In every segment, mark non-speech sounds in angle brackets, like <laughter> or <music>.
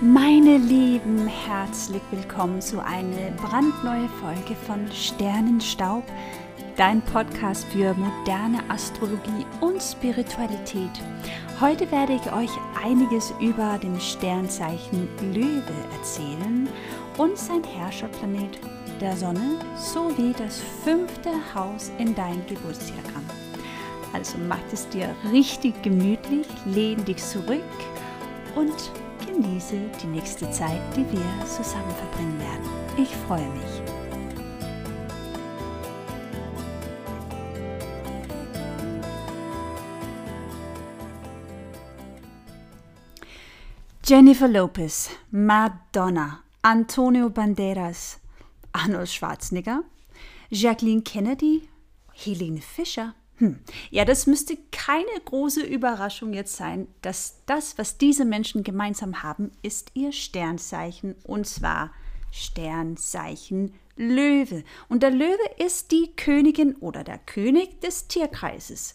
Meine Lieben, herzlich willkommen zu einer brandneuen Folge von Sternenstaub, dein Podcast für moderne Astrologie und Spiritualität. Heute werde ich euch einiges über den Sternzeichen Löwe erzählen und sein Herrscherplanet, der Sonne, sowie das fünfte Haus in dein Geburtsdiagramm. Also mach es dir richtig gemütlich, lehn dich zurück und genieße die nächste Zeit, die wir zusammen verbringen werden. Ich freue mich. Jennifer Lopez, Madonna, Antonio Banderas, Arnold Schwarzenegger, Jacqueline Kennedy, Helene Fischer, hm. Ja, das müsste keine große Überraschung jetzt sein, dass das, was diese Menschen gemeinsam haben, ist ihr Sternzeichen und zwar Sternzeichen Löwe. Und der Löwe ist die Königin oder der König des Tierkreises.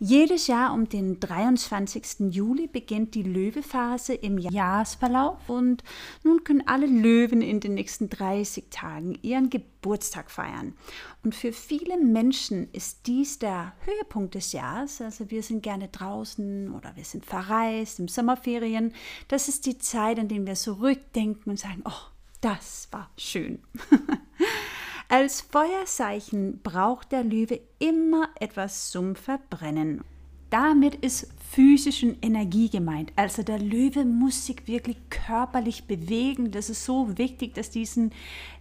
Jedes Jahr um den 23. Juli beginnt die Löwephase im Jahresverlauf und nun können alle Löwen in den nächsten 30 Tagen ihren Geburtstag feiern. Und für viele Menschen ist dies der Höhepunkt des Jahres. Also wir sind gerne draußen oder wir sind verreist im Sommerferien. Das ist die Zeit, in der wir zurückdenken und sagen, oh, das war schön. <laughs> Als Feuerzeichen braucht der Löwe immer etwas zum Verbrennen. Damit ist physischen Energie gemeint. Also der Löwe muss sich wirklich körperlich bewegen. Das ist so wichtig, dass diesen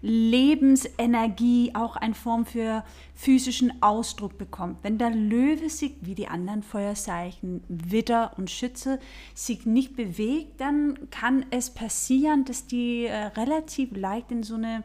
Lebensenergie auch eine Form für physischen Ausdruck bekommt. Wenn der Löwe sich wie die anderen Feuerzeichen Widder und Schütze sich nicht bewegt, dann kann es passieren, dass die äh, relativ leicht in so eine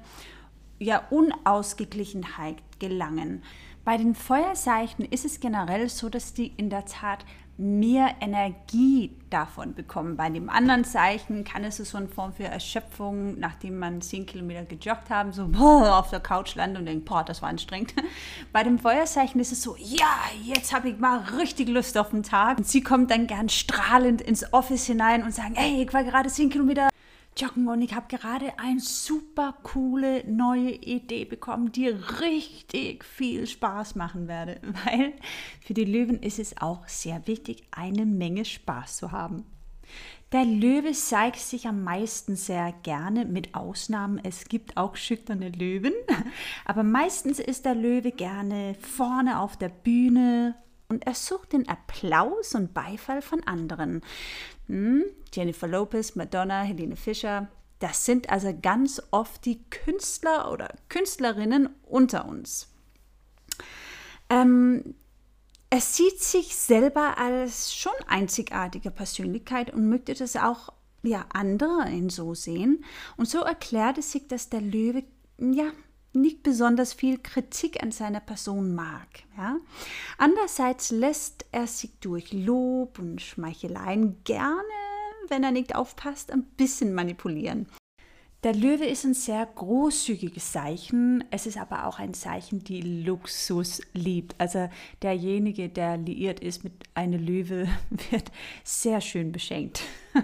ja, Unausgeglichenheit gelangen. Bei den Feuerzeichen ist es generell so, dass die in der Tat mehr Energie davon bekommen. Bei dem anderen Zeichen kann es so eine Form für Erschöpfung, nachdem man zehn Kilometer gejoggt haben, so boah, auf der Couch landen und denkt, boah, das war anstrengend. <laughs> Bei dem Feuerzeichen ist es so, ja, jetzt habe ich mal richtig Lust auf den Tag. Und sie kommt dann gern strahlend ins Office hinein und sagen, ey, ich war gerade zehn Kilometer joggen und ich habe gerade eine super coole neue Idee bekommen, die richtig viel Spaß machen werde, <laughs> weil für die Löwen ist es auch sehr wichtig, eine Menge Spaß zu haben. Der Löwe zeigt sich am meisten sehr gerne, mit Ausnahmen. Es gibt auch schüchterne Löwen, <laughs> aber meistens ist der Löwe gerne vorne auf der Bühne und er sucht den Applaus und Beifall von anderen. Hm? Jennifer Lopez, Madonna, Helene Fischer. Das sind also ganz oft die Künstler oder Künstlerinnen unter uns. Ähm, er sieht sich selber als schon einzigartige Persönlichkeit und möchte das auch ja, andere in so sehen. Und so erklärt es sich, dass der Löwe ja, nicht besonders viel Kritik an seiner Person mag. Ja? Andererseits lässt er sich durch Lob und Schmeicheleien gerne, wenn er nicht aufpasst, ein bisschen manipulieren. Der Löwe ist ein sehr großzügiges Zeichen. Es ist aber auch ein Zeichen, die Luxus liebt. Also derjenige, der liiert ist mit einem Löwe, <laughs> wird sehr schön beschenkt. <laughs>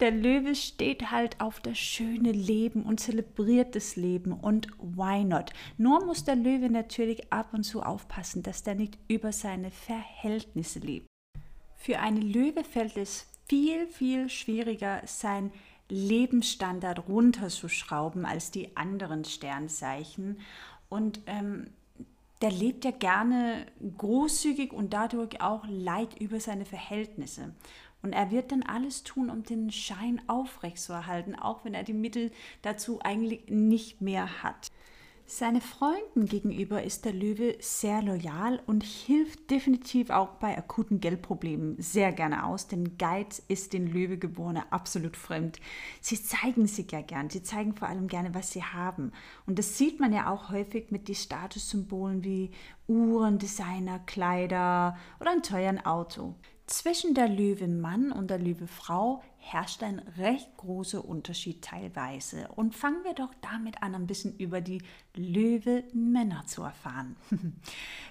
Der Löwe steht halt auf das schöne Leben und zelebriert das Leben und why not? Nur muss der Löwe natürlich ab und zu aufpassen, dass der nicht über seine Verhältnisse lebt. Für einen Löwe fällt es viel, viel schwieriger, sein Lebensstandard runterzuschrauben als die anderen Sternzeichen. Und ähm, der lebt ja gerne großzügig und dadurch auch leid über seine Verhältnisse. Und er wird dann alles tun, um den Schein aufrechtzuerhalten, auch wenn er die Mittel dazu eigentlich nicht mehr hat. Seine Freunden gegenüber ist der Löwe sehr loyal und hilft definitiv auch bei akuten Geldproblemen sehr gerne aus, denn Geiz ist den Löwegeborene absolut fremd. Sie zeigen sich ja gern, sie zeigen vor allem gerne, was sie haben. Und das sieht man ja auch häufig mit den Statussymbolen wie Uhren, Designer, Kleider oder einem teuren Auto. Zwischen der Löwe-Mann und der Löwe-Frau herrscht ein recht großer Unterschied teilweise. Und fangen wir doch damit an, ein bisschen über die Löwe-Männer zu erfahren. <laughs>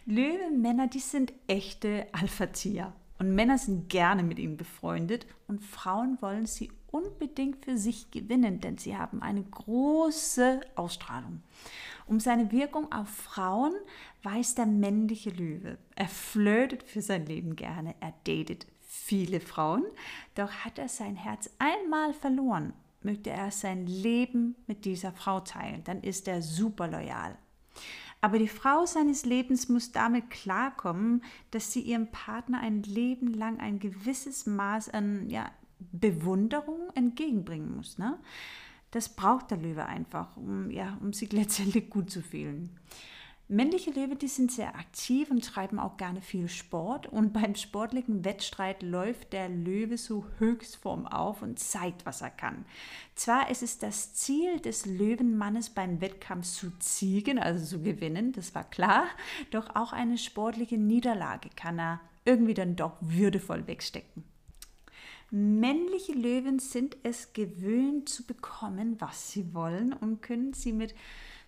Löwe-Männer, die sind echte Alpha-Tier. Und Männer sind gerne mit ihnen befreundet und Frauen wollen sie unbedingt für sich gewinnen, denn sie haben eine große Ausstrahlung. Um seine Wirkung auf Frauen weiß der männliche Löwe. Er flirtet für sein Leben gerne, er datet viele Frauen, doch hat er sein Herz einmal verloren, möchte er sein Leben mit dieser Frau teilen, dann ist er super loyal. Aber die Frau seines Lebens muss damit klarkommen, dass sie ihrem Partner ein Leben lang ein gewisses Maß an ja, Bewunderung entgegenbringen muss. Ne? Das braucht der Löwe einfach, um, ja, um sich <laughs> letztendlich gut zu fühlen. Männliche Löwe, die sind sehr aktiv und treiben auch gerne viel Sport. Und beim sportlichen Wettstreit läuft der Löwe so Höchstform auf und zeigt, was er kann. Zwar ist es das Ziel des Löwenmannes beim Wettkampf zu ziegen, also zu gewinnen, das war klar. Doch auch eine sportliche Niederlage kann er irgendwie dann doch würdevoll wegstecken. Männliche Löwen sind es gewöhnt zu bekommen, was sie wollen und können sie mit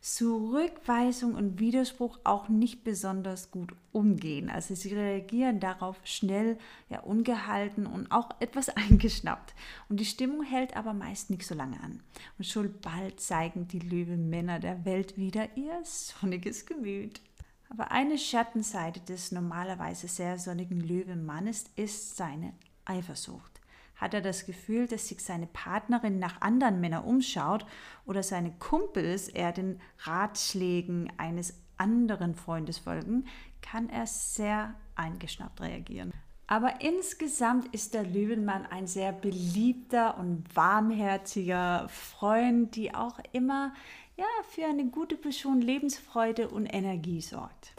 Zurückweisung und Widerspruch auch nicht besonders gut umgehen. Also sie reagieren darauf schnell, ja, ungehalten und auch <laughs> etwas eingeschnappt. Und die Stimmung hält aber meist nicht so lange an. Und schon bald zeigen die Löwenmänner der Welt wieder ihr sonniges Gemüt. Aber eine Schattenseite des normalerweise sehr sonnigen Löwenmannes ist seine Eifersucht. Hat er das Gefühl, dass sich seine Partnerin nach anderen Männern umschaut oder seine Kumpels eher den Ratschlägen eines anderen Freundes folgen, kann er sehr eingeschnappt reagieren. Aber insgesamt ist der Löwenmann ein sehr beliebter und warmherziger Freund, die auch immer ja, für eine gute Portion Lebensfreude und Energie sorgt.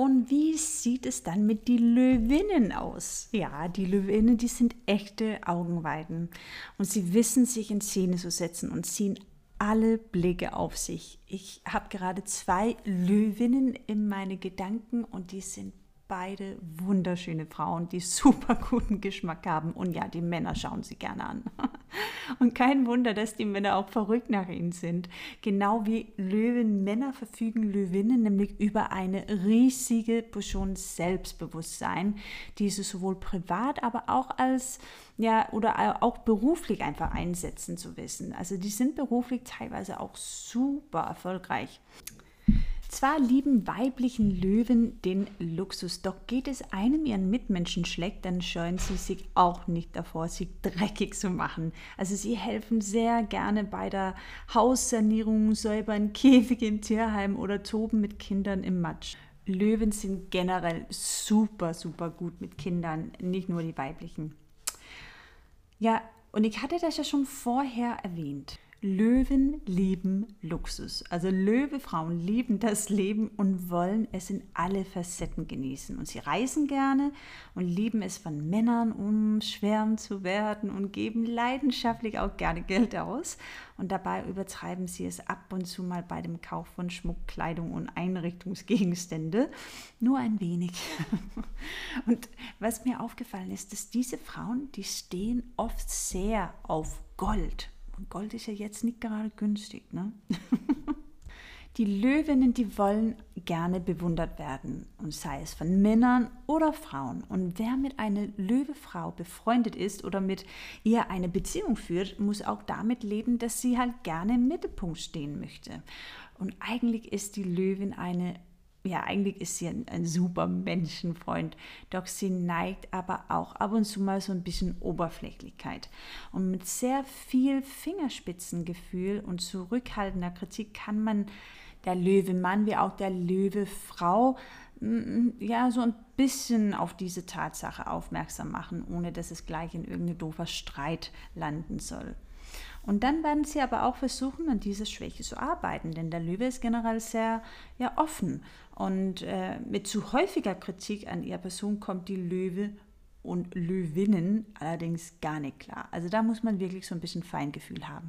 Und wie sieht es dann mit den Löwinnen aus? Ja, die Löwinnen, die sind echte Augenweiden. Und sie wissen sich in Szene zu setzen und ziehen alle Blicke auf sich. Ich habe gerade zwei Löwinnen in meine Gedanken und die sind beide wunderschöne Frauen, die super guten Geschmack haben. Und ja, die Männer schauen sie gerne an. <laughs> Und kein Wunder, dass die Männer auch verrückt nach ihnen sind. Genau wie Löwenmänner verfügen Löwinnen nämlich über eine riesige Portion Selbstbewusstsein, die sie sowohl privat, aber auch als ja oder auch beruflich einfach einsetzen zu wissen. Also die sind beruflich teilweise auch super erfolgreich. Zwar lieben weiblichen Löwen den Luxus, doch geht es einem ihren Mitmenschen schlecht, dann scheuen sie sich auch nicht davor, sich dreckig zu machen. Also sie helfen sehr gerne bei der Haussanierung, säubern Käfige im Tierheim oder toben mit Kindern im Matsch. Löwen sind generell super, super gut mit Kindern, nicht nur die weiblichen. Ja, und ich hatte das ja schon vorher erwähnt. Löwen lieben Luxus. Also Löwefrauen lieben das Leben und wollen es in alle Facetten genießen. Und sie reisen gerne und lieben es von Männern umschwärmt zu werden und geben leidenschaftlich auch gerne Geld aus. Und dabei übertreiben sie es ab und zu mal bei dem Kauf von Schmuck, Kleidung und Einrichtungsgegenstände. Nur ein wenig. <laughs> Und was mir aufgefallen ist, dass diese Frauen, die stehen oft sehr auf Gold Gold ist ja jetzt nicht gerade günstig, ne? <laughs> Die Löwinnen, die wollen gerne bewundert werden, und sei es von Männern oder Frauen. Und wer mit einer Löwefrau befreundet ist oder mit ihr eine Beziehung führt, muss auch damit leben, dass sie halt gerne im Mittelpunkt stehen möchte. Und eigentlich ist die Löwin eine ja, eigentlich ist sie ein, ein, super Menschenfreund, doch sie neigt aber auch ab und zu mal so ein bisschen Oberflächlichkeit. Und mit sehr viel Fingerspitzengefühl und zurückhaltender Kritik kann man der Löwe-Mann wie auch der Löwe-Frau mm, ja so ein bisschen auf diese Tatsache aufmerksam machen, ohne dass es gleich in irgendein doofer Streit landen soll. Und dann werden sie aber auch versuchen, an dieser Schwäche zu arbeiten, denn der Löwe ist generell sehr ja, offen. Und äh, mit zu häufiger Kritik an ihrer Person kommt die Löwe und Löwinnen allerdings gar nicht klar. Also da muss man wirklich so ein bisschen Feingefühl haben.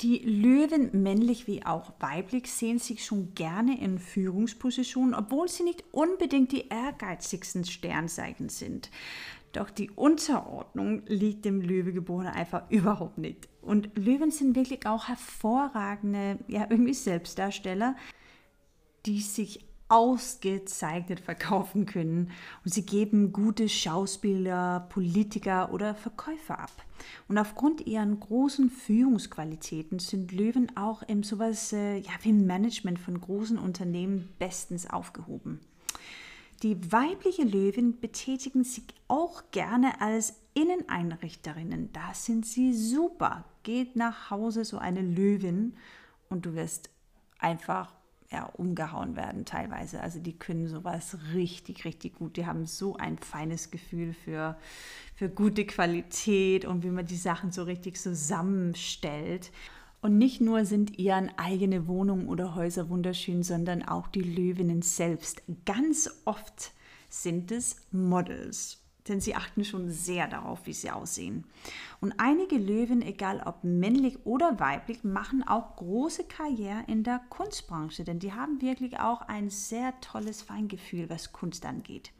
Die Löwen, männlich wie auch weiblich, sehen sich schon gerne in Führungspositionen, obwohl sie nicht unbedingt die ehrgeizigsten Sternzeichen sind. Doch die Unterordnung liegt dem Löwegeborenen einfach überhaupt nicht. Und Löwen sind wirklich auch hervorragende, ja, irgendwie Selbstdarsteller, die sich ausgezeichnet verkaufen können. Und sie geben gute Schauspieler, Politiker oder Verkäufer ab. Und aufgrund ihren großen Führungsqualitäten sind Löwen auch im sowas äh, ja, wie Management von großen Unternehmen bestens aufgehoben. Die weibliche Löwin betätigen sich auch gerne als Inneneinrichterinnen. Da sind sie super. Geht nach Hause so eine Löwin und du wirst einfach ja, umgehauen werden teilweise. Also die können sowas richtig, richtig gut. Die haben so ein feines Gefühl für, für gute Qualität und wie man die Sachen so richtig zusammenstellt. Und nicht nur sind ihren eigene Wohnungen oder Häuser wunderschön, sondern auch die Löwinnen selbst. Ganz oft sind es Models, denn sie achten schon sehr darauf, wie sie aussehen. Und einige Löwen, egal ob männlich oder weiblich, machen auch große Karriere in der Kunstbranche, denn die haben wirklich auch ein sehr tolles Feingefühl, was Kunst angeht.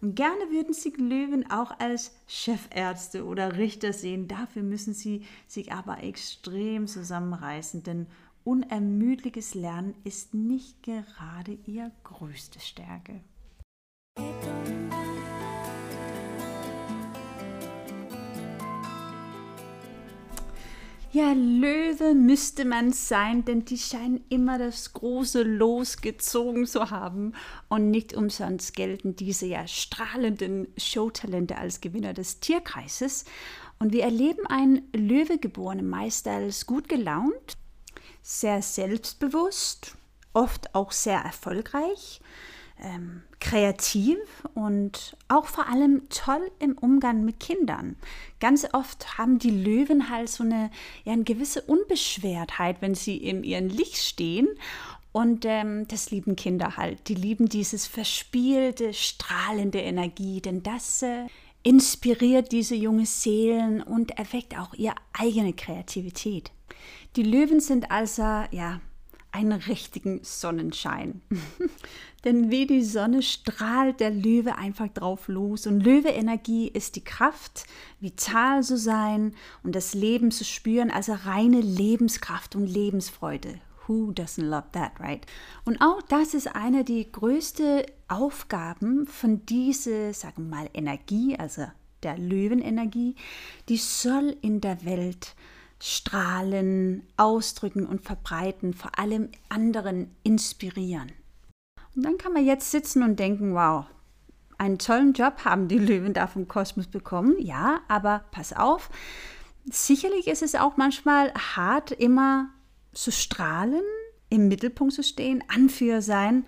Und gerne würden sie Löwen auch als Chefärzte oder Richter sehen. Dafür müssen sie sich aber extrem zusammenreißen, denn unermüdliches Lernen ist nicht gerade ihre größte Stärke. Ja, Löwe müsste man sein, denn die scheinen immer das große Los gezogen zu haben. Und nicht umsonst gelten diese ja strahlenden Showtalente als Gewinner des Tierkreises. Und wir erleben einen Löwegeborenen Meister als gut gelaunt, sehr selbstbewusst, oft auch sehr erfolgreich ähm, kreativ und auch vor allem toll im Umgang mit Kindern. Ganz oft haben die Löwen halt so eine, ja, eine gewisse Unbeschwertheit, wenn sie in ihrem Licht stehen. Und ähm, das lieben Kinder halt. Die lieben dieses verspielte, strahlende Energie, denn das äh, inspiriert diese junge Seelen und erweckt auch ihre eigene Kreativität. Die Löwen sind also, ja, einen richtigen Sonnenschein. <laughs> Denn wie die Sonne strahlt der Löwe einfach drauf los. Und Löwe-Energie ist die Kraft, vital zu sein und das Leben zu spüren, also reine Lebenskraft und Lebensfreude. Who doesn't love that, right? Und auch das ist eine der größten Aufgaben von dieser, sagen wir mal, Energie, also der Löwenenergie, die soll in der Welt strahlen, ausdrücken und verbreiten, vor allem anderen inspirieren. Und dann kann man jetzt sitzen und denken, wow, einen tollen Job haben die Löwen da vom Kosmos bekommen. Ja, aber pass auf, sicherlich ist es auch manchmal hart, immer zu strahlen, im Mittelpunkt zu stehen, Anführer sein.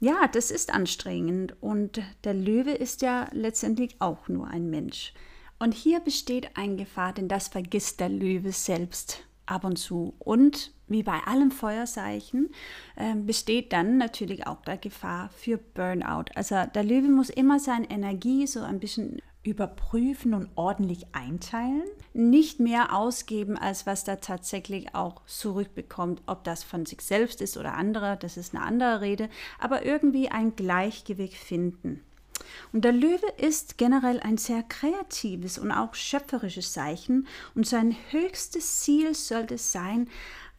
Ja, das ist anstrengend. Und der Löwe ist ja letztendlich auch nur ein Mensch. Und hier besteht eine Gefahr, denn das vergisst der Löwe selbst ab und zu. Und wie bei allem Feuerzeichen äh, besteht dann natürlich auch der Gefahr für Burnout. Also der Löwe muss immer seine Energie so ein bisschen überprüfen und ordentlich einteilen, nicht mehr ausgeben, als was er tatsächlich auch zurückbekommt, ob das von sich selbst ist oder andere, das ist eine andere Rede, aber irgendwie ein Gleichgewicht finden. Und der Löwe ist generell ein sehr kreatives und auch schöpferisches Zeichen und sein höchstes Ziel sollte es sein,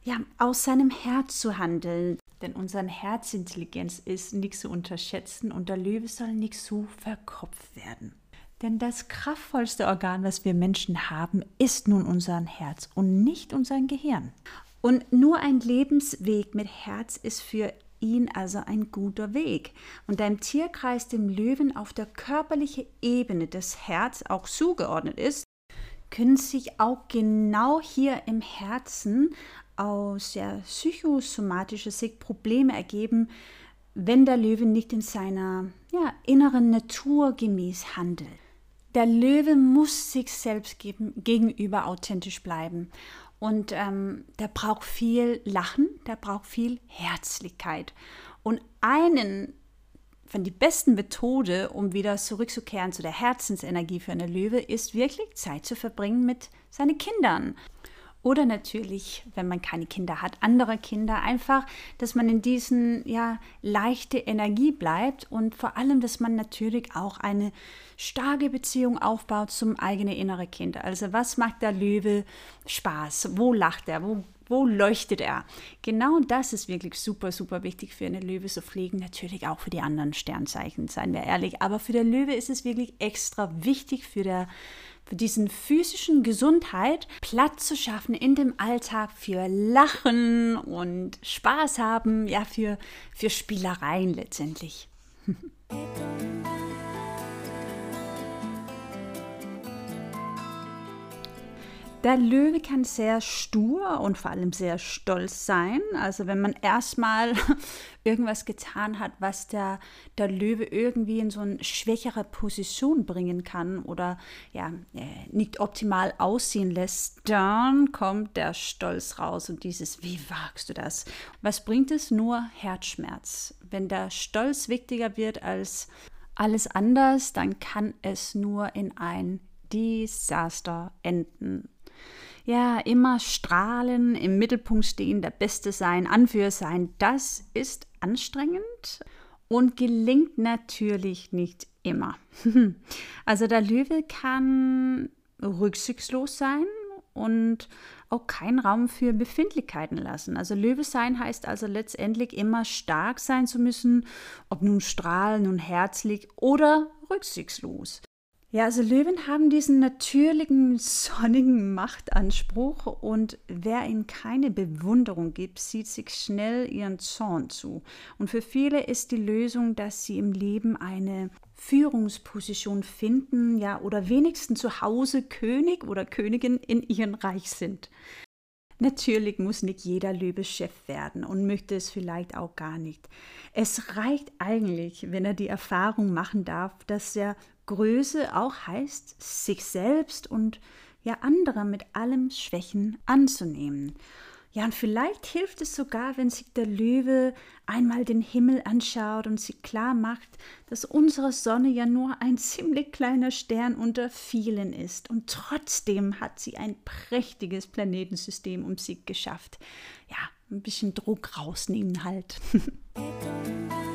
ja, aus seinem Herz zu handeln. Denn unsere Herzintelligenz ist nicht zu unterschätzen und der Löwe soll nicht so verkopft werden. Denn das kraftvollste Organ, was wir Menschen haben, ist nun unser Herz und nicht unser Gehirn. Und nur ein Lebensweg mit Herz ist für ihn also ein guter Weg. Und da im Tierkreis dem Löwen auf der körperlichen Ebene das Herz auch zugeordnet ist, können sich auch genau hier im Herzen aus der psychosomatischen Sicht Probleme ergeben, wenn der Löwe nicht in seiner ja, inneren Natur gemäß handelt. Der Löwe muss sich selbst gegenüber authentisch bleiben. Und ähm, der braucht viel Lachen, der braucht viel Herzlichkeit. Und einen von den besten Methoden, um wieder zurückzukehren zu der Herzensenergie für eine Löwe, ist wirklich Zeit zu verbringen mit seinen Kindern. Oder natürlich, wenn man keine Kinder hat, andere Kinder. Einfach, dass man in diesen, ja, leichte Energie bleibt und vor allem, dass man natürlich auch eine starke Beziehung aufbaut zum eigenen inneren Kind. Also, was macht der Löwe Spaß? Wo lacht er? Wo wo leuchtet er? Genau das ist wirklich super, super wichtig für eine Löwe zu pflegen. Natürlich auch für die anderen Sternzeichen, seien wir ehrlich. Aber für der Löwe ist es wirklich extra wichtig für der für diesen physischen Gesundheit Platz zu schaffen in dem Alltag für Lachen und Spaß haben, ja, für, für Spielereien letztendlich. <laughs> Der Löwe kann sehr stur und vor allem sehr stolz sein. Also wenn man erstmal <laughs> irgendwas getan hat, was der, der Löwe irgendwie in so eine schwächere Position bringen kann oder ja, äh, nicht optimal aussehen lässt, dann kommt der Stolz raus und dieses, wie wagst du das? Was bringt es? Nur Herzschmerz. Wenn der Stolz wichtiger wird als alles anders, dann kann es nur in ein Desaster enden ja, immer strahlen, im Mittelpunkt stehen, der Beste sein, Anführer sein, das ist anstrengend und gelingt natürlich nicht immer. <laughs> Also der Löwe kann rücksichtslos sein und auch keinen Raum für Befindlichkeiten lassen. Also Löwe sein heißt also letztendlich immer stark sein zu müssen, ob nun strahlend und herzlich oder rücksichtslos. Ja, also Löwen haben diesen natürlichen sonnigen Machtanspruch und wer ihnen keine Bewunderung gibt, sieht sich schnell ihren Zorn zu. Und für viele ist die Lösung, dass sie im Leben eine Führungsposition finden, ja, oder wenigstens zu Hause König oder Königin in ihrem Reich sind. Natürlich muss nicht jeder Löwe Chef werden und möchte es vielleicht auch gar nicht. Es reicht eigentlich, wenn er die Erfahrung machen darf, dass er Größe auch heißt, sich selbst und ja andere mit allem Schwächen anzunehmen. Ja, und vielleicht hilft es sogar, wenn sich der Löwe einmal den Himmel anschaut und sich klar macht, dass unsere Sonne ja nur ein <laughs> ziemlich kleiner Stern unter vielen ist. Und trotzdem hat sie ein prächtiges Planetensystem um sich geschafft. Ja, ein bisschen Druck rausnehmen halt. <laughs>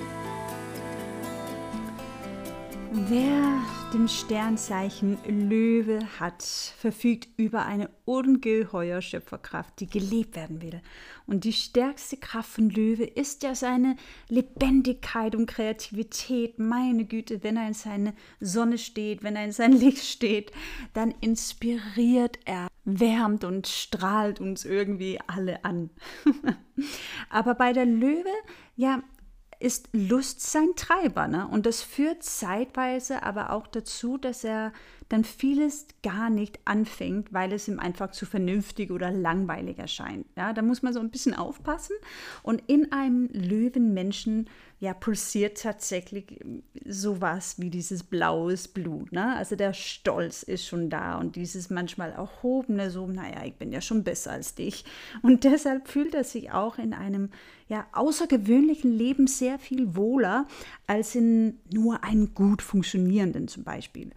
Wer dem Sternzeichen Löwe hat, verfügt über eine ungeheure Schöpferkraft, die gelebt werden will. Und die stärkste Kraft von Löwe ist ja seine Lebendigkeit und Kreativität. Meine Güte, wenn er in seine Sonne steht, wenn er in sein <laughs> Licht steht, dann inspiriert er, wärmt und strahlt uns irgendwie alle an. <laughs> Aber bei der Löwe, ja, ist Lust sein Treiber. Ne? Und das führt zeitweise aber auch dazu, dass er dann vieles gar nicht anfängt, weil es ihm einfach zu vernünftig oder langweilig erscheint. Ja, da muss man so ein bisschen aufpassen. Und in einem Löwenmenschen ja, pulsiert tatsächlich sowas wie dieses blaues Blut. Ne? Also der Stolz ist schon da und dieses manchmal erhobene, so, naja, ich bin ja schon besser als dich. Und deshalb fühlt er sich auch in einem ja, außergewöhnlichen Leben sehr viel wohler als in nur einem gut funktionierenden zum Beispiel.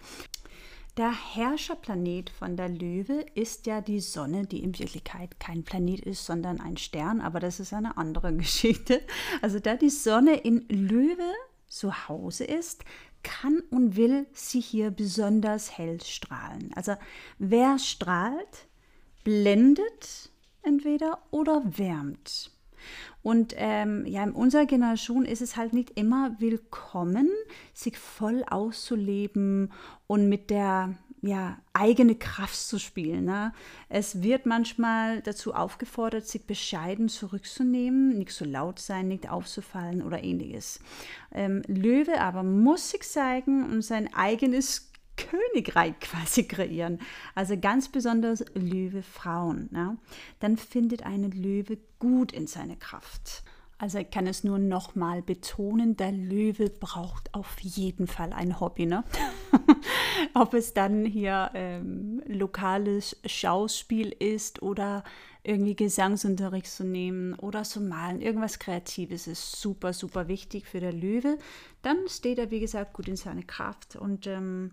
Der Herrscherplanet von der Löwe ist ja die Sonne, die in Wirklichkeit kein Planet ist, sondern ein Stern, aber das ist eine andere <laughs> Geschichte. Also da die Sonne in Löwe zu Hause ist, kann und will sie hier besonders hell strahlen. Also wer strahlt, blendet entweder oder wärmt. Und ähm, ja, in unserer Generation ist es halt nicht immer willkommen, sich voll auszuleben und mit der ja, eigene Kraft zu spielen. Ne? Es wird manchmal dazu aufgefordert, sich bescheiden zurückzunehmen, nicht so laut sein, nicht aufzufallen oder ähnliches. Ähm, Löwe aber muss sich zeigen und sein eigenes Königreich <laughs> quasi kreieren. Also ganz besonders Löwe Frauen. Ja? Dann findet eine Löwe gut in seine Kraft. Also ich kann es nur nochmal betonen, der Löwe braucht auf jeden Fall ein Hobby. Ne? <laughs> Ob es dann hier ähm, lokales Schauspiel ist oder irgendwie Gesangsunterricht zu nehmen oder zu malen, irgendwas Kreatives ist super, super wichtig für der Löwe. Dann steht er, wie gesagt, gut in seiner Kraft und ähm,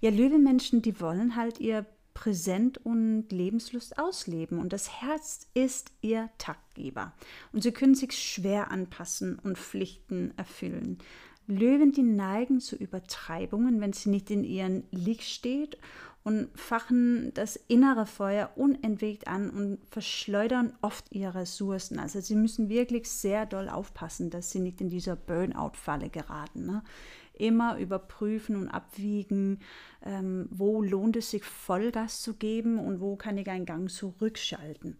ja, Löwemenschen, die wollen halt ihr präsent und Lebenslust ausleben. Und das Herz ist ihr Taktgeber. Und sie können sich schwer anpassen und Pflichten erfüllen. Löwen, die neigen zu Übertreibungen, wenn sie nicht in ihren Licht steht und fachen das innere Feuer unentwegt an und verschleudern oft ihre Ressourcen. Also sie müssen wirklich sehr doll aufpassen, dass sie nicht in dieser Burnout-Falle geraten. Ne? Immer überprüfen und abwiegen, ähm, wo lohnt es sich Vollgas zu geben und wo kann ich einen Gang zurückschalten.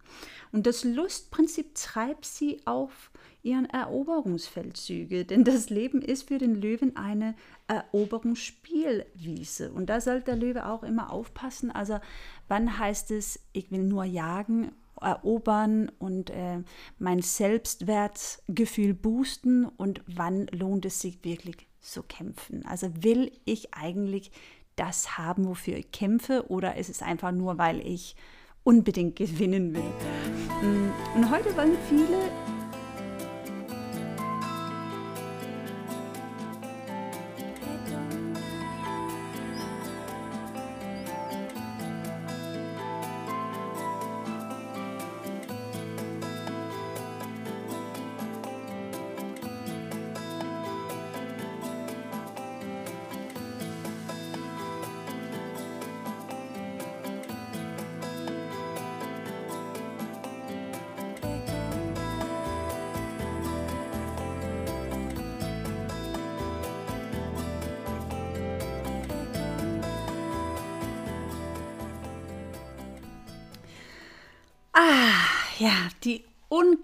Und das Lustprinzip treibt sie auf ihren Eroberungsfeldzüge, <laughs> denn das Leben ist für den Löwen eine Eroberungsspielwiese. Und da sollte der Löwe auch immer aufpassen. Also wann heißt es, ich will nur jagen, erobern und äh, mein Selbstwertgefühl boosten und wann lohnt es sich wirklich zu kämpfen? Also will ich eigentlich das haben, wofür ich kämpfe oder ist es einfach nur, weil ich unbedingt <laughs> gewinnen will? Mm, und heute wollen viele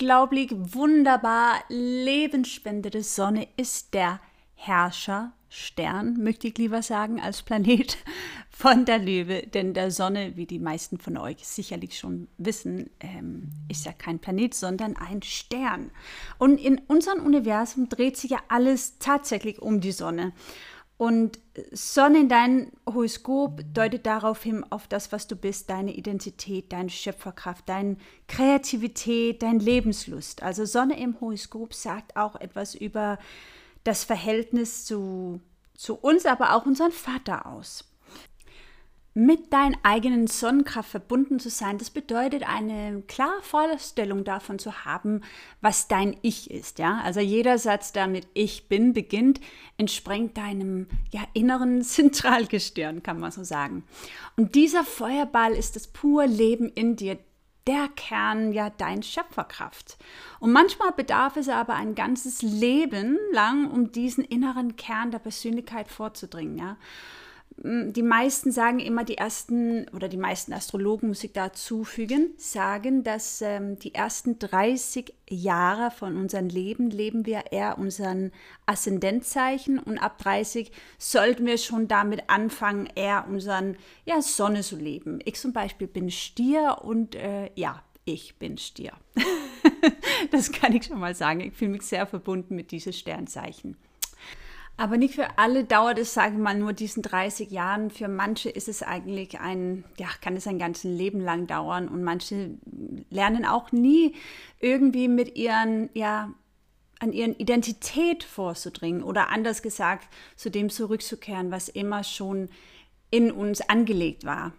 unglaublich wunderbar lebensspendende Sonne ist der Herrscherstern, möchte ich lieber sagen, als Planet <laughs> von der Löwe. Denn der Sonne, wie die meisten von euch sicherlich schon wissen, ähm, ist ja kein Planet, sondern ein Stern. Und in unserem Universum dreht sich ja alles tatsächlich um die Sonne. Und Sonne in deinem Horoskop deutet darauf hin, auf das, was du bist, deine Identität, deine Schöpferkraft, deine Kreativität, deine Lebenslust. Also Sonne im Horoskop sagt auch etwas über das Verhältnis zu, zu uns, aber auch unseren Vater aus mit deiner eigenen Sonnenkraft verbunden zu sein, das bedeutet eine klare Vorstellung davon zu haben, was dein Ich ist. Ja? Also jeder Satz, der mit Ich bin beginnt, entspringt deinem ja, inneren <laughs> Zentralgestirn, kann man so sagen. Und dieser Feuerball ist das pure Leben in dir, der Kern ja dein Schöpferkraft. Und manchmal bedarf es aber ein ganzes Leben lang, um diesen inneren Kern der Persönlichkeit vorzudringen. Ja? Die meisten sagen immer, die ersten oder die meisten Astrologen, muss ich dazu fügen, sagen, dass ähm, die ersten 30 Jahre von unserem Leben leben wir eher unseren Aszendentzeichen und ab 30 sollten wir schon damit anfangen, eher unseren ja, Sonne zu leben. Ich zum Beispiel bin Stier und äh, ja, ich bin Stier. <laughs> das kann ich schon mal sagen. Ich fühle mich sehr verbunden mit diesem Sternzeichen. Aber nicht für alle dauert es, sage ich mal, nur diesen 30 Jahren. Für manche ist es eigentlich ein, ja, kann es ein ganzes Leben lang dauern. Und manche lernen auch nie irgendwie mit ihren, ja, an ihren Identität vorzudringen oder anders gesagt, zu dem zurückzukehren, was immer schon in uns angelegt war.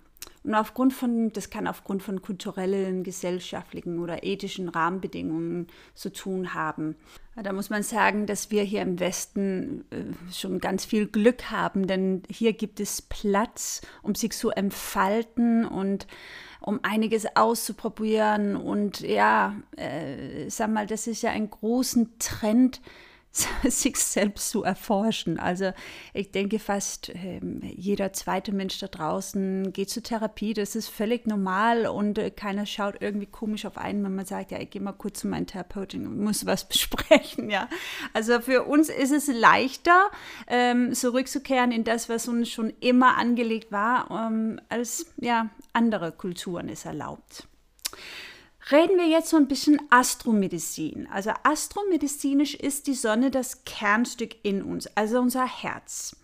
Und aufgrund von, das kann aufgrund von kulturellen, gesellschaftlichen oder ethischen Rahmenbedingungen zu tun haben. Da muss man sagen, dass wir hier im Westen äh, schon ganz viel Glück haben, denn hier gibt es Platz, um sich zu entfalten und um einiges auszuprobieren. Und ja, äh, sag mal, das ist ja ein großen Trend, <laughs> sich selbst zu erforschen. Also ich denke fast ähm, jeder zweite Mensch da draußen geht zur Therapie. Das ist völlig normal und äh, keiner schaut irgendwie komisch auf einen, wenn man sagt, ja, ich gehe mal kurz zu meinem Therapeuten und muss was <laughs> besprechen. Ja, also für uns ist es leichter, ähm, zurückzukehren in das, was uns schon immer angelegt war, ähm, als ja andere Kulturen es erlaubt. Reden wir jetzt so ein bisschen Astromedizin. Also astromedizinisch ist die Sonne das Kernstück in uns, also unser Herz.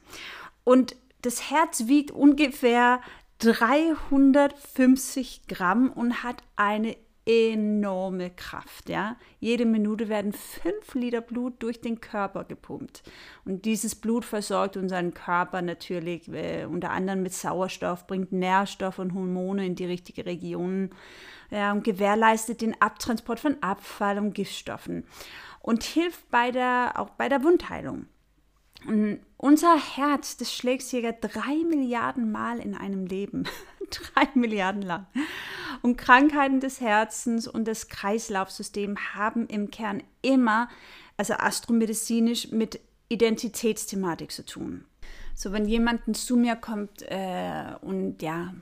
Und das Herz wiegt ungefähr 350 Gramm und hat eine enorme Kraft. Ja? Jede Minute werden fünf Liter Blut durch den Körper gepumpt. Und dieses Blut versorgt unseren Körper natürlich äh, unter anderem mit Sauerstoff, bringt Nährstoffe und Hormone in die richtige Region ja, und gewährleistet den Abtransport von Abfall und Giftstoffen und hilft bei der, auch bei der Wundheilung. Und unser Herz, das schlägt circa drei Milliarden Mal in einem Leben. <laughs> drei <laughs> Milliarden lang. Und Krankheiten des Herzens und des Kreislaufsystems haben im Kern immer, also astromedizinisch, mit Identitätsthematik zu tun. So, wenn jemand zu mir kommt äh, und ja,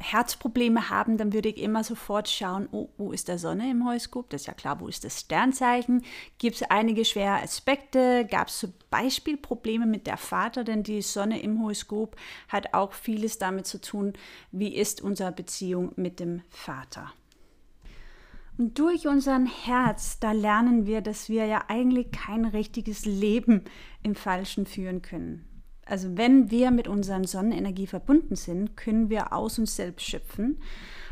Herzprobleme haben, dann würde ich immer sofort schauen, oh, wo ist der Sonne im Horoskop? Das ist ja klar, wo ist das Sternzeichen? Gibt es einige schwere Aspekte? Gab es zum Beispiel Probleme mit der Vater? Denn die Sonne im Horoskop hat auch vieles damit zu tun, wie ist unsere Beziehung mit dem Vater. Und durch unseren Herz, da lernen wir, dass wir ja eigentlich kein richtiges Leben im Falschen führen können. Also wenn wir mit unserer Sonnenenergie verbunden sind, können wir aus uns selbst schöpfen.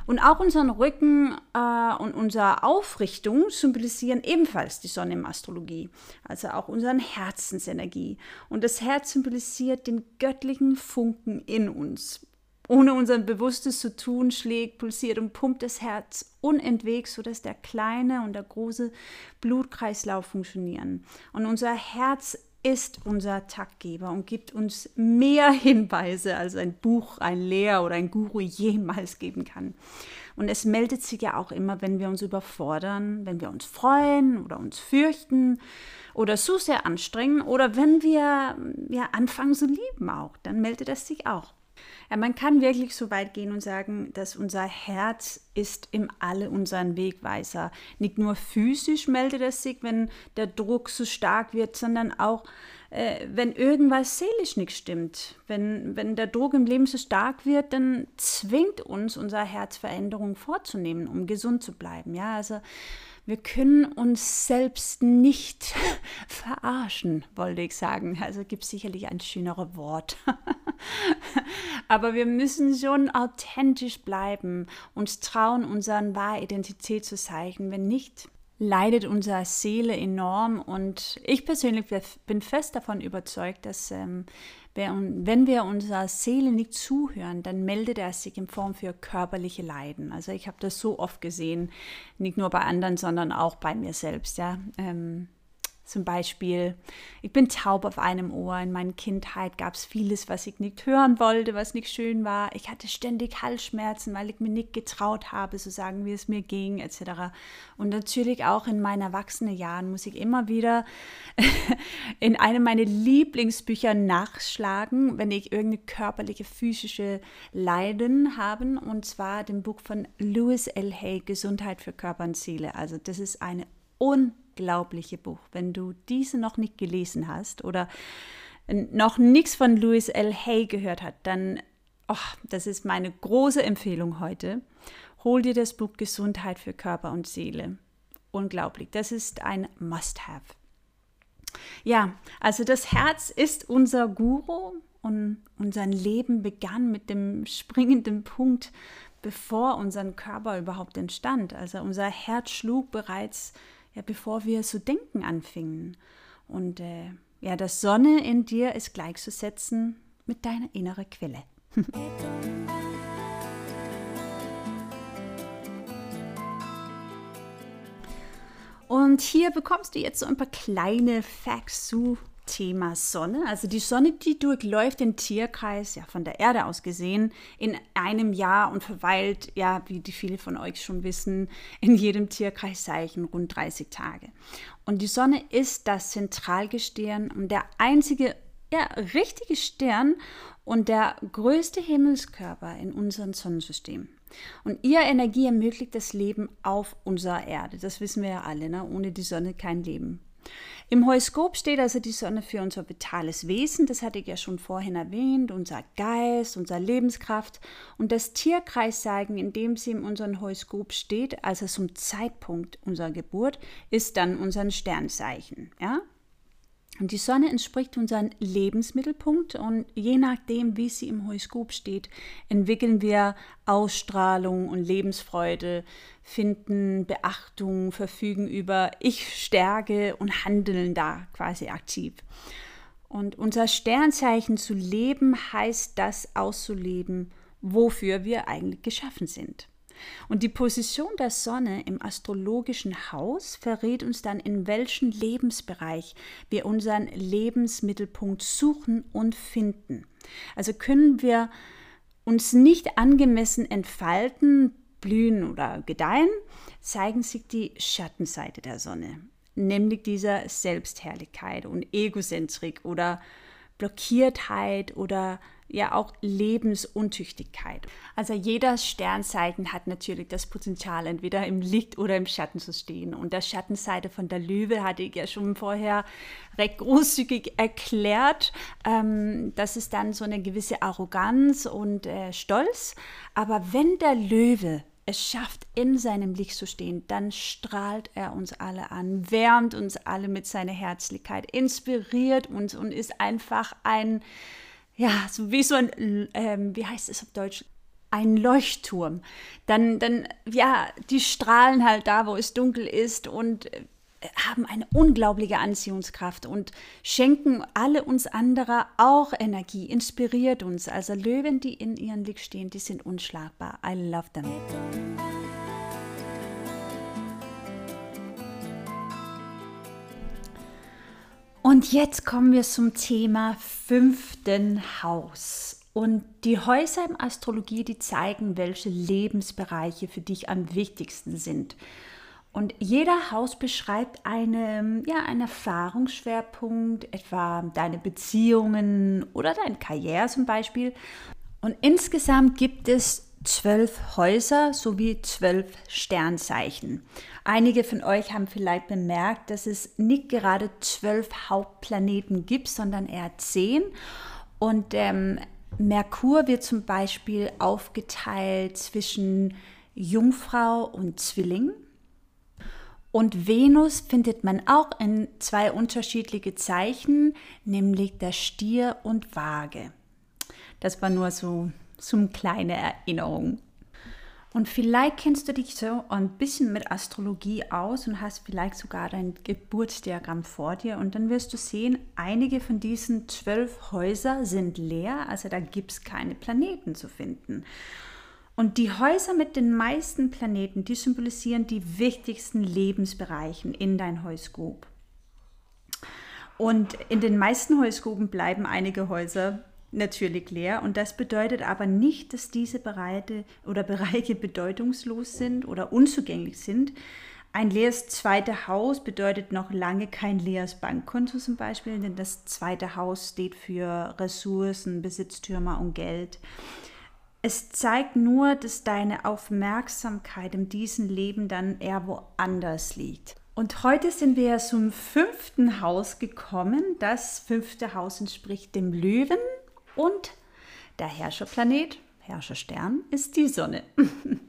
Und auch unseren Rücken äh, und unsere Aufrichtung symbolisieren ebenfalls die Sonne im Astrologie, also auch unseren Herzensenergie. Und das Herz symbolisiert den göttlichen Funken in uns. Ohne unser Bewusstes zu tun, schlägt, pulsiert und pumpt das Herz unentwegt, sodass der kleine und der große Blutkreislauf funktionieren. Und unser Herz ist unser Taktgeber und gibt uns mehr <laughs> Hinweise, als ein Buch, ein Lehr oder ein Guru jemals geben kann. Und es meldet sich ja auch immer, wenn wir uns überfordern, wenn wir uns freuen oder uns fürchten oder so sehr anstrengen oder wenn wir ja, anfangen zu lieben auch, dann meldet es sich auch. Ja, man kann wirklich so weit gehen und sagen, dass unser Herz ist im Alle unseren Wegweiser. Nicht nur physisch meldet es sich, wenn der Druck so stark wird, sondern auch, äh, wenn irgendwas seelisch nicht stimmt. Wenn, wenn der Druck im Leben so stark wird, dann zwingt uns unser Herz Veränderungen vorzunehmen, um gesund zu bleiben. Ja, also wir können uns selbst nicht <laughs> verarschen, wollte ich sagen. Also gibt es sicherlich ein schöneres Wort. <laughs> Aber wir müssen schon authentisch bleiben, uns trauen, unseren wahre Identität zu zeigen. Wenn nicht, leidet unsere Seele enorm. Und ich persönlich bin fest davon überzeugt, dass ähm, wenn wir unserer Seele nicht zuhören, dann meldet er sich in Form für körperliche Leiden. Also ich habe das so oft gesehen, nicht nur bei anderen, sondern auch bei mir selbst. Ja. Ähm, zum Beispiel, ich bin taub auf einem Ohr. In meiner Kindheit gab es vieles, was ich nicht hören wollte, was nicht schön war. Ich hatte ständig Halsschmerzen, weil ich mir nicht getraut habe, zu sagen, wie es mir ging, etc. Und natürlich auch in meinen Erwachsenenjahren muss ich immer wieder <laughs> in einem meiner Lieblingsbücher nachschlagen, wenn ich irgendeine körperliche, physische Leiden habe. Und zwar dem Buch von Louis L. Hay, Gesundheit für Körper und Seele. Also das ist eine unglaubliche unglaubliche Buch. Wenn du diese noch nicht gelesen hast oder noch nichts von Louis L. Hay gehört hat, dann, oh, das ist meine große Empfehlung heute. Hol dir das Buch Gesundheit für Körper und Seele. Unglaublich. Das ist ein Must-Have. Ja, also das Herz ist unser Guru und unser Leben begann mit dem springenden Punkt, bevor unser Körper überhaupt entstand. Also unser Herz schlug bereits ja, bevor wir zu denken anfingen. Und äh, ja, das Sonne in dir ist gleichzusetzen mit deiner inneren Quelle. <laughs> Und hier bekommst du jetzt so ein paar kleine Facts zu Thema Sonne. Also die Sonne, die durchläuft den Tierkreis, ja von der Erde aus gesehen, in einem Jahr und verweilt, ja, wie die viele von euch schon wissen, in jedem Tierkreiszeichen rund 30 Tage. Und die Sonne ist das Zentralgestirn und der einzige, ja, richtige Stern und der größte Himmelskörper in unserem Sonnensystem. Und ihre Energie ermöglicht das Leben auf unserer Erde. Das wissen wir ja alle. Ne? Ohne die Sonne kein Leben. Im Horoskop steht also die Sonne für unser vitales Wesen, das hatte ich ja schon vorhin erwähnt, unser Geist, unsere Lebenskraft und das Tierkreiszeichen, in dem sie in unserem Horoskop steht, also zum Zeitpunkt unserer Geburt, ist dann unser Sternzeichen. Ja? Und die Sonne entspricht unserem Lebensmittelpunkt und je nachdem, wie sie im Horoskop steht, entwickeln wir Ausstrahlung und Lebensfreude, finden Beachtung, verfügen über Ich-Stärke und handeln da quasi aktiv. Und unser Sternzeichen zu leben heißt das auszuleben, wofür wir eigentlich geschaffen sind. Und die Position der Sonne im astrologischen Haus verrät uns dann, in welchem Lebensbereich wir unseren Lebensmittelpunkt suchen und finden. Also können wir uns nicht angemessen entfalten, blühen oder gedeihen, zeigen sich die Schattenseite der Sonne, nämlich dieser Selbstherrlichkeit und Egozentrik oder Blockiertheit oder ja auch Lebensuntüchtigkeit. Also jeder Sternzeichen hat natürlich das Potenzial, entweder im Licht oder im Schatten zu stehen. Und der Schattenseite von der Löwe hatte ich ja schon vorher recht großzügig erklärt. Ähm, das ist dann so eine gewisse Arroganz und äh, Stolz. Aber wenn der Löwe es schafft, in seinem Licht zu stehen, dann strahlt er uns alle an, wärmt uns alle mit seiner Herzlichkeit, inspiriert uns und ist einfach ein ja, so wie so ein, ähm, wie heißt es auf Deutsch? Ein Leuchtturm. Dann, dann, ja, die strahlen halt da, wo es dunkel ist und äh, haben eine unglaubliche Anziehungskraft und schenken alle uns andere auch Energie, inspiriert uns. Also Löwen, die in ihrem Licht stehen, die sind unschlagbar. I love them. Und jetzt kommen wir zum Thema fünften Haus. Und die Häuser im Astrologie, die zeigen, welche Lebensbereiche für dich am wichtigsten sind. Und jeder Haus beschreibt eine, ja, einen Erfahrungsschwerpunkt, etwa deine Beziehungen oder deine Karriere zum Beispiel. Und insgesamt gibt es zwölf Häuser sowie zwölf Sternzeichen. Einige von euch haben vielleicht bemerkt, dass es nicht gerade zwölf Hauptplaneten gibt, sondern eher zehn. Und ähm, Merkur wird zum Beispiel aufgeteilt zwischen Jungfrau und Zwilling. Und Venus findet man auch in zwei unterschiedliche Zeichen, nämlich der Stier und Waage. Das war nur so zum kleine Erinnerung. Und vielleicht kennst du dich so ein bisschen mit Astrologie aus und hast vielleicht sogar dein Geburtsdiagramm vor dir. Und dann wirst du sehen, einige von diesen zwölf Häusern sind leer, also da gibt es keine Planeten zu finden. Und die Häuser mit den meisten Planeten, die symbolisieren die wichtigsten Lebensbereichen in dein Horoskop. Und in den meisten Horoskopen bleiben einige Häuser natürlich leer. Und das bedeutet aber nicht, dass diese Bereiche oder <laughs> Bereiche bedeutungslos sind oder unzugänglich sind. Ein leeres zweite Haus bedeutet noch lange kein leeres Bankkonto zum Beispiel, denn das zweite Haus steht für Ressourcen, Besitztümer und Geld. Es zeigt nur, dass deine Aufmerksamkeit in diesem Leben dann eher woanders liegt. Und heute sind wir zum fünften Haus gekommen. Das fünfte Haus entspricht dem Löwen und der Herrscherplanet, Herrscherstern, ist die Sonne. <laughs>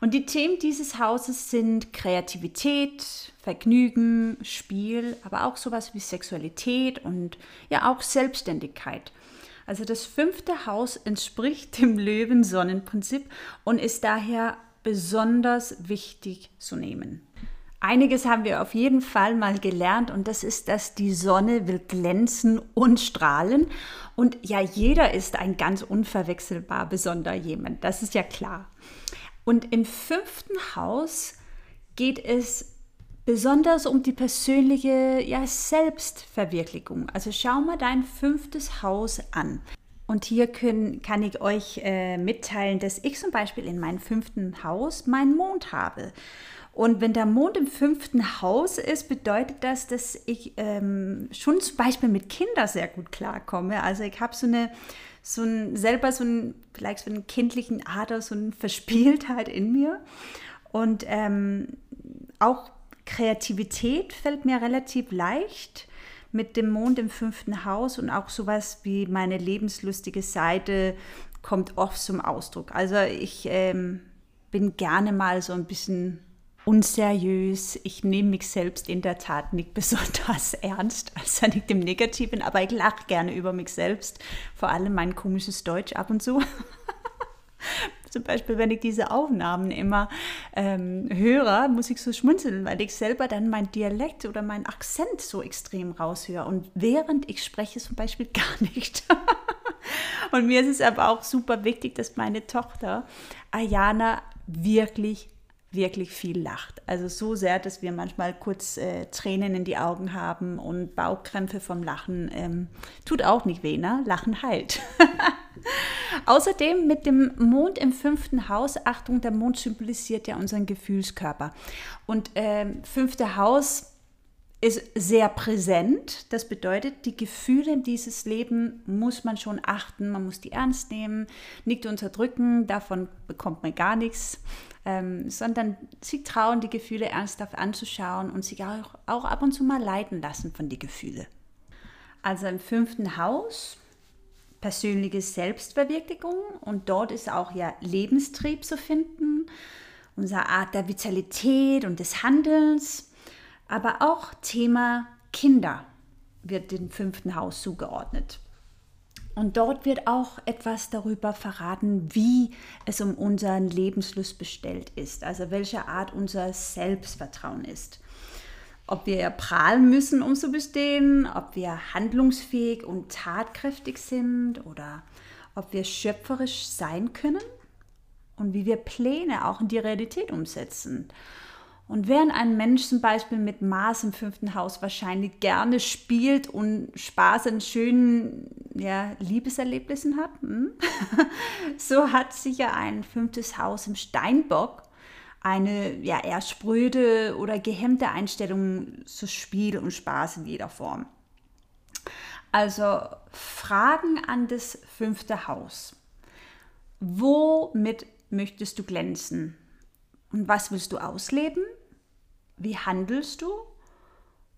Und die Themen dieses Hauses sind Kreativität, Vergnügen, Spiel, aber auch sowas wie Sexualität und ja auch Selbstständigkeit. Also das fünfte Haus entspricht <laughs> dem Löwen-Sonnenprinzip und ist daher besonders wichtig zu nehmen. Einiges haben wir auf jeden Fall mal gelernt und das ist, dass die Sonne will glänzen und strahlen. Und ja, jeder ist ein ganz unverwechselbar besonderer jemand, das ist ja klar. Und im fünften Haus geht es besonders um die persönliche ja, Selbstverwirklichung. Also schau mal dein fünftes Haus an. Und hier können, kann ich euch äh, mitteilen, dass ich zum Beispiel in meinem fünften Haus meinen Mond habe. Und wenn der Mond im fünften Haus ist, bedeutet das, dass ich ähm, schon zum Beispiel mit Kindern sehr gut klarkomme. Also ich habe so eine, so ein, selber so ein, vielleicht so einen kindlichen Ader, so eine Verspieltheit in mir. Und ähm, auch Kreativität fällt mir relativ leicht mit dem Mond im fünften Haus und auch sowas wie meine lebenslustige Seite kommt oft zum Ausdruck. Also ich ähm, bin gerne mal so ein bisschen unseriös. Ich nehme mich selbst in der Tat nicht <laughs> besonders ernst, also nicht im Negativen, aber ich lache gerne über mich selbst, vor allem mein komisches Deutsch ab und zu. <laughs> Zum Beispiel, wenn ich diese Aufnahmen immer ähm, höre, muss ich so schmunzeln, weil ich selber dann mein Dialekt oder mein Akzent so extrem raushöre. Und während ich spreche, zum Beispiel <laughs> gar nicht. und mir ist es aber auch super wichtig, dass meine Tochter Ayana wirklich wirklich viel lacht. Also so sehr, dass wir manchmal kurz äh, Tränen in die Augen haben und Bauchkrämpfe vom Lachen. Ähm, tut auch nicht weh, ne? Lachen heilt. <laughs> Außerdem mit dem Mond im fünften Haus, Achtung, der Mond symbolisiert ja unseren Gefühlskörper. Und ähm, fünfte Haus ist sehr präsent. Das bedeutet, die Gefühle in dieses Leben muss man schon achten, man muss die ernst nehmen, nicht unterdrücken, davon bekommt man gar nichts, ähm, sondern sich trauen, die Gefühle ernsthaft anzuschauen und sich auch, auch ab und zu mal leiten lassen von den Gefühlen. Also im fünften Haus persönliche Selbstverwirklichung und dort ist auch ja Lebenstrieb zu finden, unsere Art der Vitalität und des Handelns, aber auch Thema Kinder wird dem fünften Haus zugeordnet. Und dort wird auch etwas darüber verraten, wie es um unseren Lebenslust bestellt ist, also welche Art unser Selbstvertrauen ist ob wir prahlen müssen, um zu bestehen, ob wir handlungsfähig und tatkräftig sind oder ob wir schöpferisch sein können und wie wir Pläne auch in die Realität umsetzen. Und während ein Mensch zum Beispiel mit Mars im fünften Haus wahrscheinlich gerne spielt und Spaß an schönen ja, Liebeserlebnissen hat, hm? <laughs> so hat sicher ein fünftes Haus im Steinbock eine ja, eher spröde oder gehemmte Einstellung zu Spiel und Spaß in jeder Form. Also Fragen an das fünfte Haus. Womit möchtest du glänzen? Und was willst du ausleben? Wie handelst du?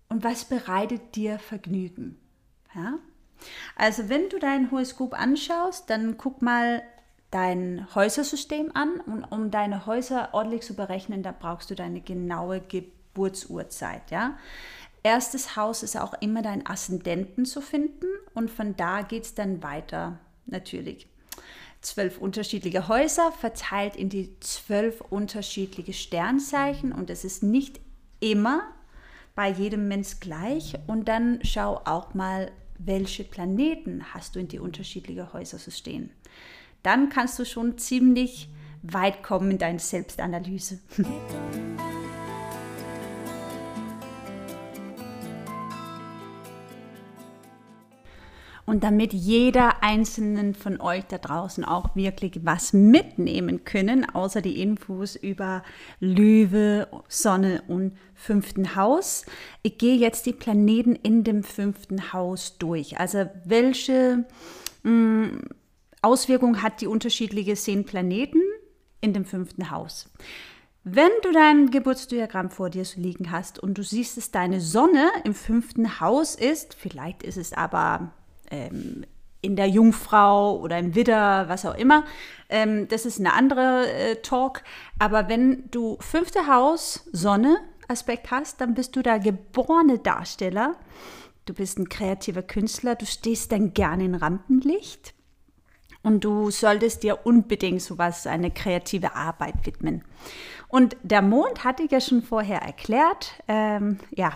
Und was bereitet dir Vergnügen? Ja? Also wenn du dein Horoskop anschaust, dann guck mal dein Häusersystem an und um deine Häuser ordentlich zu berechnen, da brauchst du deine genaue Geburtsurzeit. Ja? Erstes Haus ist auch immer dein Aszendenten zu finden und von da geht es dann weiter natürlich. Zwölf unterschiedliche Häuser verteilt in die zwölf unterschiedliche Sternzeichen und es ist nicht immer bei jedem Mensch gleich. Und dann schau auch mal, welche Planeten hast du in die unterschiedlichen Häuser zu stehen dann kannst du schon ziemlich weit kommen in deiner Selbstanalyse. <laughs> Und damit jeder einzelnen von euch da draußen auch wirklich was mitnehmen können, außer die Infos über Löwe, Sonne und fünften Haus. Ich gehe jetzt die Planeten in dem fünften Haus durch. Also welche mh, mm, Auswirkung hat die unterschiedliche zehn Planeten in dem fünften Haus. Wenn du dein Geburtsdiagramm vor dir liegen hast und du siehst, dass deine Sonne im fünften Haus ist, vielleicht ist es aber ähm, in der Jungfrau oder im Widder, was auch immer, ähm, das ist eine andere äh, Talk. Aber wenn du fünfte Haus Sonne Aspekt hast, dann bist du der geborene Darsteller. Du bist ein kreativer Künstler, du stehst dann gerne in Rampenlicht. Und du solltest dir unbedingt sowas, eine kreative Arbeit widmen. Und der Mond hatte ich ja schon vorher erklärt. Ähm, ja,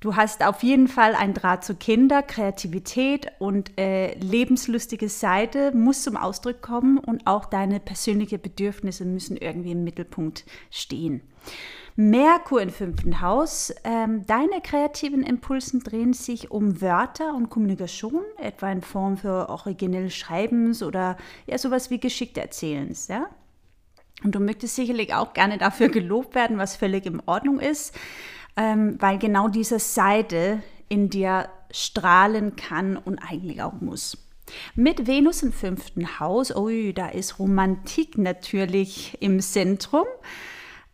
du hast auf jeden Fall ein Draht zu Kinder, Kreativität und äh, lebenslustige Seite muss zum Ausdruck kommen und auch deine persönlichen Bedürfnisse müssen irgendwie im Mittelpunkt stehen. Merkur im fünften Haus. Ähm, deine kreativen Impulsen drehen sich um Wörter und Kommunikation, etwa in Form für originelles Schreibens oder ja, sowas wie geschickte Erzählens. Ja? Und du möchtest sicherlich auch gerne dafür gelobt werden, was völlig in Ordnung ist, ähm, weil genau diese Seite in dir strahlen kann und eigentlich auch muss. Mit Venus im fünften Haus, oh, da ist Romantik natürlich im Zentrum.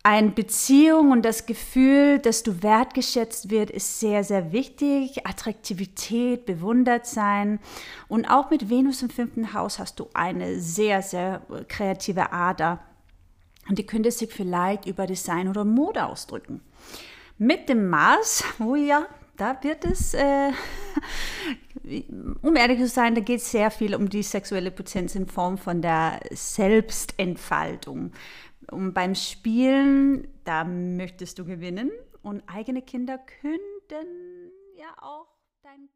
Eine Beziehung und das Gefühl, dass du wertgeschätzt wird, ist sehr, sehr wichtig. Attraktivität, bewundert sein. Und auch mit Venus im fünften Haus hast du eine sehr, sehr kreative Ader. Und die könnte sich vielleicht über Design oder Mode ausdrücken. Mit dem Mars, oh ja, da wird es, äh, <laughs> um ehrlich zu sein, da geht es sehr viel um die sexuelle Potenz in Form von der Selbstentfaltung. Und beim Spielen, da möchtest du gewinnen und eigene Kinder könnten ja auch dein